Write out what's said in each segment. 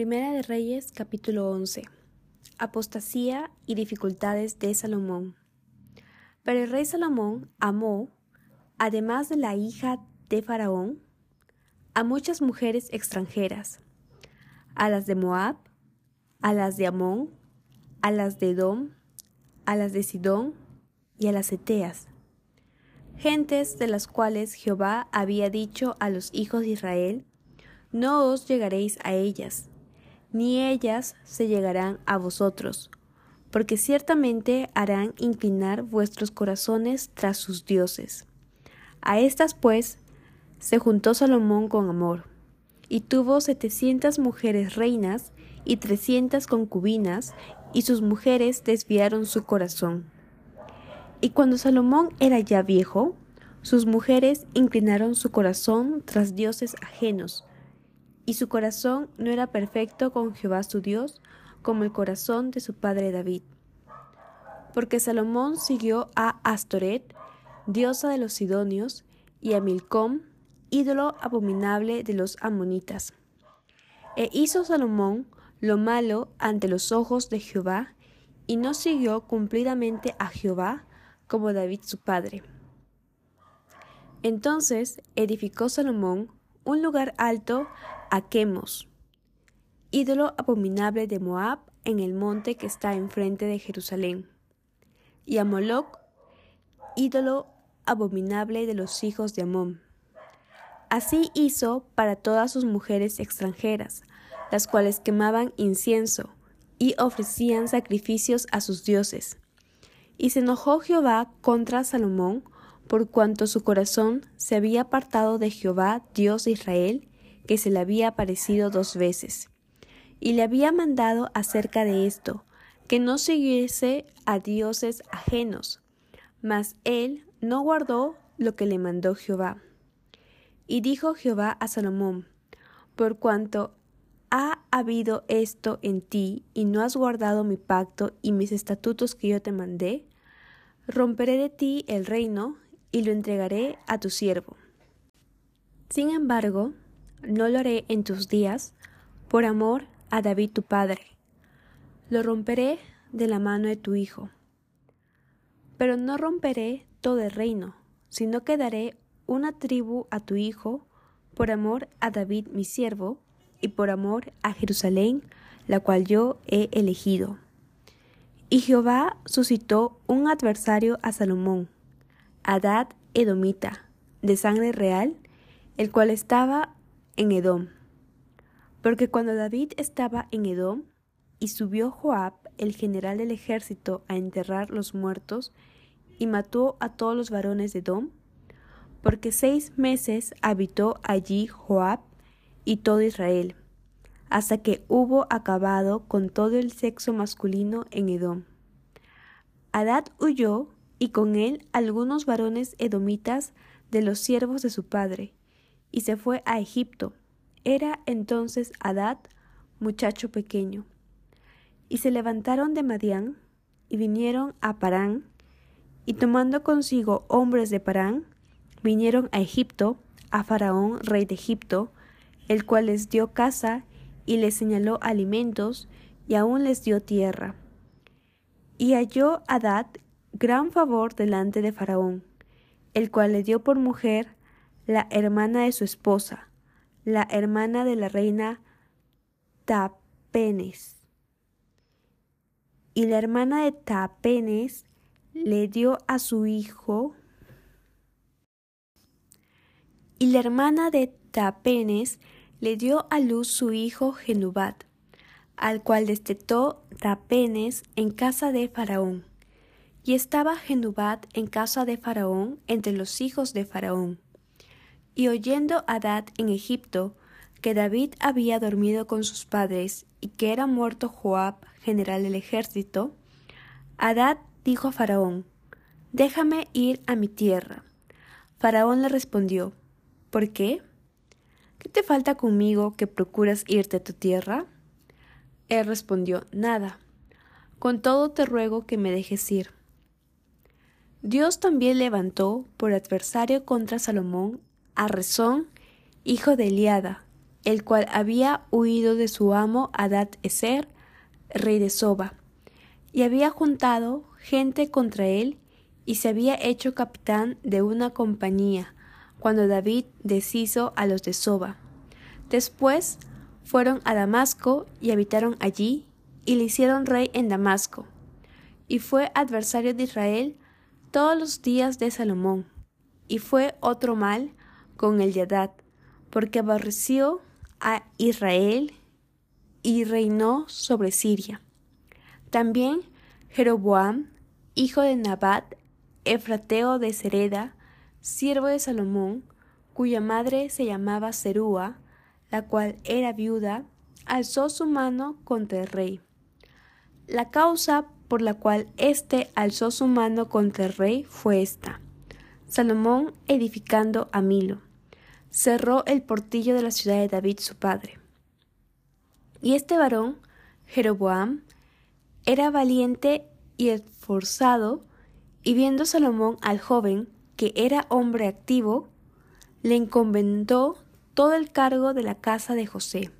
Primera de Reyes capítulo 11 Apostasía y dificultades de Salomón. Pero el rey Salomón amó, además de la hija de Faraón, a muchas mujeres extranjeras, a las de Moab, a las de Amón, a las de Edom, a las de Sidón y a las Eteas, gentes de las cuales Jehová había dicho a los hijos de Israel, no os llegaréis a ellas, ni ellas se llegarán a vosotros, porque ciertamente harán inclinar vuestros corazones tras sus dioses. A estas pues se juntó Salomón con amor, y tuvo setecientas mujeres reinas y trescientas concubinas, y sus mujeres desviaron su corazón. Y cuando Salomón era ya viejo, sus mujeres inclinaron su corazón tras dioses ajenos, y su corazón no era perfecto con Jehová su Dios, como el corazón de su padre David. Porque Salomón siguió a Astoret, diosa de los Sidonios, y a Milcom, ídolo abominable de los amonitas. E hizo Salomón lo malo ante los ojos de Jehová, y no siguió cumplidamente a Jehová como David su padre. Entonces edificó Salomón un lugar alto a ídolo abominable de Moab en el monte que está enfrente de Jerusalén, y a Moloch, ídolo abominable de los hijos de Amón. Así hizo para todas sus mujeres extranjeras, las cuales quemaban incienso y ofrecían sacrificios a sus dioses. Y se enojó Jehová contra Salomón por cuanto su corazón se había apartado de Jehová, Dios de Israel, que se le había aparecido dos veces. Y le había mandado acerca de esto, que no siguiese a dioses ajenos, mas él no guardó lo que le mandó Jehová. Y dijo Jehová a Salomón, por cuanto ha habido esto en ti y no has guardado mi pacto y mis estatutos que yo te mandé, romperé de ti el reino y lo entregaré a tu siervo. Sin embargo, no lo haré en tus días, por amor a David tu padre. Lo romperé de la mano de tu hijo. Pero no romperé todo el reino, sino que daré una tribu a tu hijo, por amor a David mi siervo, y por amor a Jerusalén, la cual yo he elegido. Y Jehová suscitó un adversario a Salomón, Adad Edomita, de sangre real, el cual estaba en Edom. Porque cuando David estaba en Edom, y subió Joab, el general del ejército, a enterrar los muertos, y mató a todos los varones de Edom, porque seis meses habitó allí Joab y todo Israel, hasta que hubo acabado con todo el sexo masculino en Edom. Adad huyó y con él algunos varones edomitas de los siervos de su padre, y se fue a Egipto. Era entonces Adad muchacho pequeño. Y se levantaron de Madián, y vinieron a Parán, y tomando consigo hombres de Parán, vinieron a Egipto, a Faraón, rey de Egipto, el cual les dio casa y les señaló alimentos, y aún les dio tierra. Y halló Adad gran favor delante de Faraón, el cual le dio por mujer la hermana de su esposa, la hermana de la reina Tapenes. Y la hermana de Tapenes le dio a su hijo, y la hermana de Tapenes le dio a luz su hijo Genubat, al cual destetó Tapenes en casa de Faraón. Y estaba Genubat en casa de Faraón entre los hijos de Faraón. Y oyendo Adad en Egipto que David había dormido con sus padres y que era muerto Joab, general del ejército, Adad dijo a Faraón, Déjame ir a mi tierra. Faraón le respondió, ¿Por qué? ¿Qué te falta conmigo que procuras irte a tu tierra? Él respondió, Nada. Con todo te ruego que me dejes ir Dios también levantó por adversario contra Salomón a Rezón, hijo de Eliada, el cual había huido de su amo Adad Eser, rey de Soba, y había juntado gente contra él y se había hecho capitán de una compañía cuando David deshizo a los de Soba. Después fueron a Damasco y habitaron allí y le hicieron rey en Damasco. Y fue adversario de Israel todos los días de Salomón. Y fue otro mal con el Yadad, porque aborreció a Israel y reinó sobre Siria. También Jeroboam, hijo de Nabat, efrateo de Sereda, siervo de Salomón, cuya madre se llamaba Serúa, la cual era viuda, alzó su mano contra el rey. La causa por la cual éste alzó su mano contra el rey fue esta. Salomón edificando a Milo, cerró el portillo de la ciudad de David su padre. Y este varón, Jeroboam, era valiente y esforzado, y viendo Salomón al joven, que era hombre activo, le encomendó todo el cargo de la casa de José.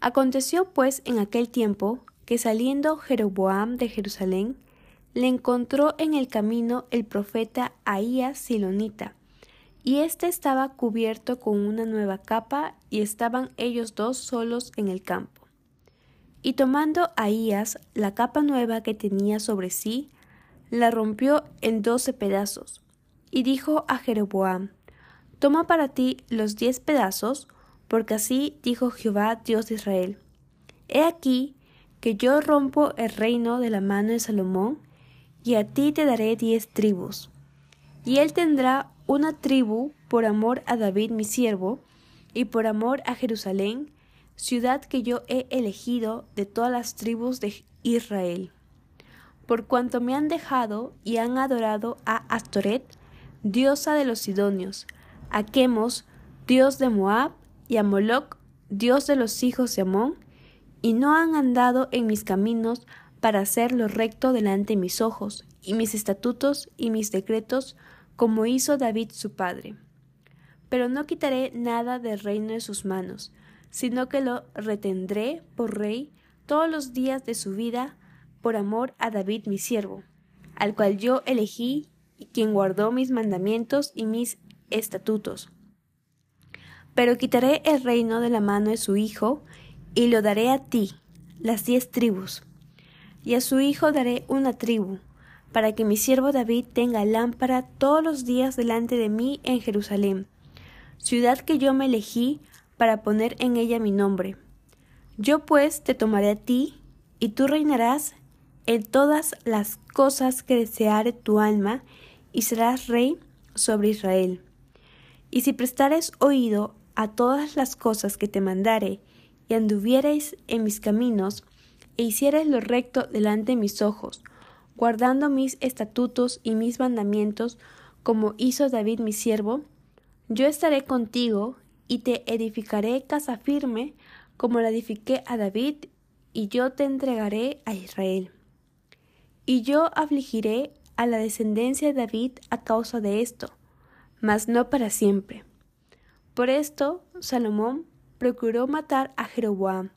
Aconteció pues en aquel tiempo que saliendo Jeroboam de Jerusalén, le encontró en el camino el profeta Ahías Silonita, y éste estaba cubierto con una nueva capa, y estaban ellos dos solos en el campo. Y tomando Ahías la capa nueva que tenía sobre sí, la rompió en doce pedazos, y dijo a Jeroboam, Toma para ti los diez pedazos, porque así dijo Jehová Dios de Israel. He aquí que yo rompo el reino de la mano de Salomón, y a ti te daré diez tribus. Y él tendrá una tribu por amor a David mi siervo, y por amor a Jerusalén, ciudad que yo he elegido de todas las tribus de Israel. Por cuanto me han dejado y han adorado a Astoret, diosa de los Sidonios, a Chemos, dios de Moab, y a Moloc, dios de los hijos de Amón, y no han andado en mis caminos para hacer lo recto delante de mis ojos, y mis estatutos y mis decretos, como hizo David su padre. Pero no quitaré nada del reino de sus manos, sino que lo retendré por rey todos los días de su vida, por amor a David mi siervo, al cual yo elegí y quien guardó mis mandamientos y mis estatutos. Pero quitaré el reino de la mano de su hijo, y lo daré a ti, las diez tribus. Y a su hijo daré una tribu, para que mi siervo David tenga lámpara todos los días delante de mí en Jerusalén, ciudad que yo me elegí para poner en ella mi nombre. Yo pues te tomaré a ti, y tú reinarás en todas las cosas que deseare tu alma, y serás rey sobre Israel. Y si prestares oído a todas las cosas que te mandare, y anduviereis en mis caminos, e hiciereis lo recto delante de mis ojos, guardando mis estatutos y mis mandamientos, como hizo David mi siervo, yo estaré contigo y te edificaré casa firme, como la edifiqué a David, y yo te entregaré a Israel. Y yo afligiré a la descendencia de David a causa de esto, mas no para siempre. Por esto Salomón procuró matar a Jeroboam,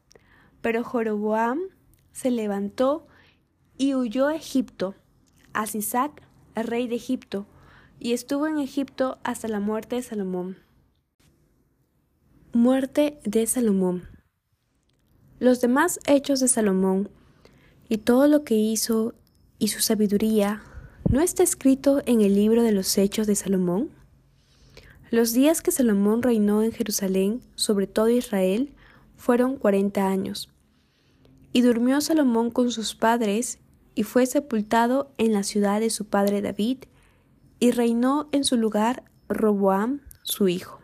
pero Jeroboam se levantó y huyó a Egipto, a Sisac, rey de Egipto, y estuvo en Egipto hasta la muerte de Salomón. Muerte de Salomón. Los demás hechos de Salomón y todo lo que hizo y su sabiduría ¿no está escrito en el libro de los hechos de Salomón? Los días que Salomón reinó en Jerusalén sobre todo Israel fueron cuarenta años. Y durmió Salomón con sus padres y fue sepultado en la ciudad de su padre David, y reinó en su lugar Roboam su hijo.